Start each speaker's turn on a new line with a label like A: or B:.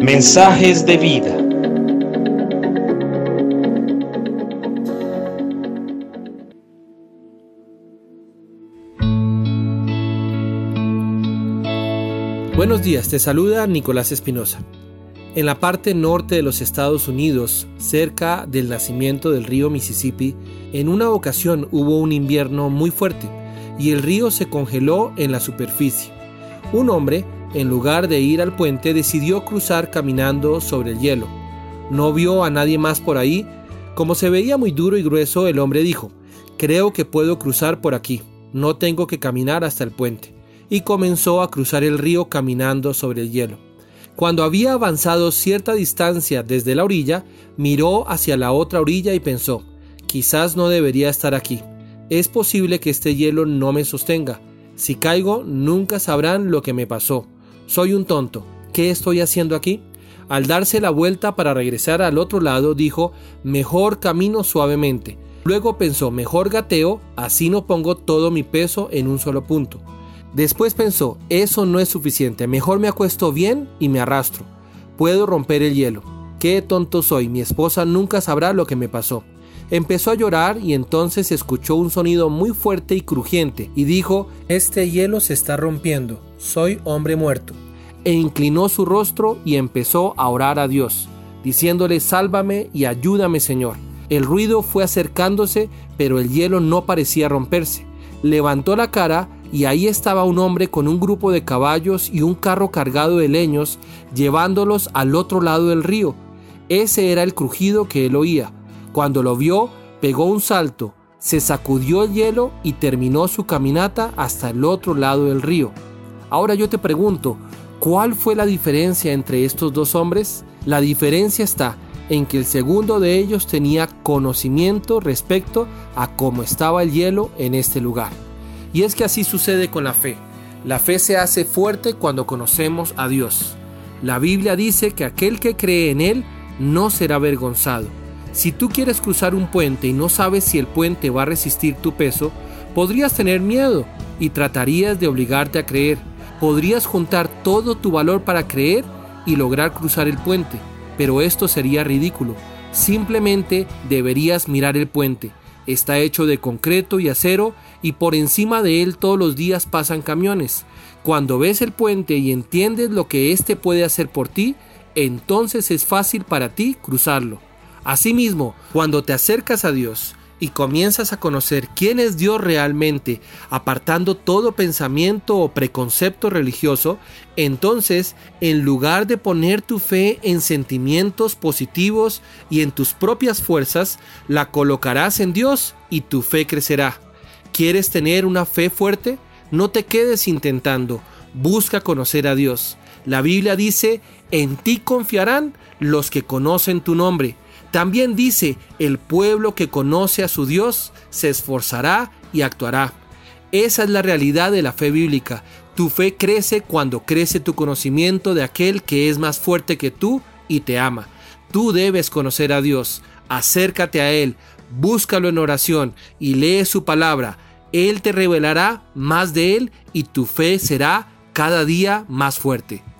A: Mensajes de vida.
B: Buenos días, te saluda Nicolás Espinosa. En la parte norte de los Estados Unidos, cerca del nacimiento del río Mississippi, en una ocasión hubo un invierno muy fuerte y el río se congeló en la superficie. Un hombre, en lugar de ir al puente, decidió cruzar caminando sobre el hielo. No vio a nadie más por ahí. Como se veía muy duro y grueso, el hombre dijo, creo que puedo cruzar por aquí, no tengo que caminar hasta el puente. Y comenzó a cruzar el río caminando sobre el hielo. Cuando había avanzado cierta distancia desde la orilla, miró hacia la otra orilla y pensó, quizás no debería estar aquí. Es posible que este hielo no me sostenga. Si caigo, nunca sabrán lo que me pasó. Soy un tonto. ¿Qué estoy haciendo aquí? Al darse la vuelta para regresar al otro lado, dijo, mejor camino suavemente. Luego pensó, mejor gateo, así no pongo todo mi peso en un solo punto. Después pensó, eso no es suficiente, mejor me acuesto bien y me arrastro. Puedo romper el hielo. Qué tonto soy, mi esposa nunca sabrá lo que me pasó. Empezó a llorar y entonces escuchó un sonido muy fuerte y crujiente y dijo, Este hielo se está rompiendo, soy hombre muerto. E inclinó su rostro y empezó a orar a Dios, diciéndole, Sálvame y ayúdame Señor. El ruido fue acercándose, pero el hielo no parecía romperse. Levantó la cara y ahí estaba un hombre con un grupo de caballos y un carro cargado de leños, llevándolos al otro lado del río. Ese era el crujido que él oía. Cuando lo vio, pegó un salto, se sacudió el hielo y terminó su caminata hasta el otro lado del río. Ahora yo te pregunto, ¿cuál fue la diferencia entre estos dos hombres? La diferencia está en que el segundo de ellos tenía conocimiento respecto a cómo estaba el hielo en este lugar. Y es que así sucede con la fe. La fe se hace fuerte cuando conocemos a Dios. La Biblia dice que aquel que cree en Él no será avergonzado. Si tú quieres cruzar un puente y no sabes si el puente va a resistir tu peso, podrías tener miedo y tratarías de obligarte a creer. Podrías juntar todo tu valor para creer y lograr cruzar el puente, pero esto sería ridículo. Simplemente deberías mirar el puente. Está hecho de concreto y acero y por encima de él todos los días pasan camiones. Cuando ves el puente y entiendes lo que éste puede hacer por ti, entonces es fácil para ti cruzarlo. Asimismo, cuando te acercas a Dios y comienzas a conocer quién es Dios realmente, apartando todo pensamiento o preconcepto religioso, entonces, en lugar de poner tu fe en sentimientos positivos y en tus propias fuerzas, la colocarás en Dios y tu fe crecerá. ¿Quieres tener una fe fuerte? No te quedes intentando, busca conocer a Dios. La Biblia dice, en ti confiarán los que conocen tu nombre. También dice, el pueblo que conoce a su Dios se esforzará y actuará. Esa es la realidad de la fe bíblica. Tu fe crece cuando crece tu conocimiento de aquel que es más fuerte que tú y te ama. Tú debes conocer a Dios, acércate a Él, búscalo en oración y lee su palabra. Él te revelará más de Él y tu fe será cada día más fuerte.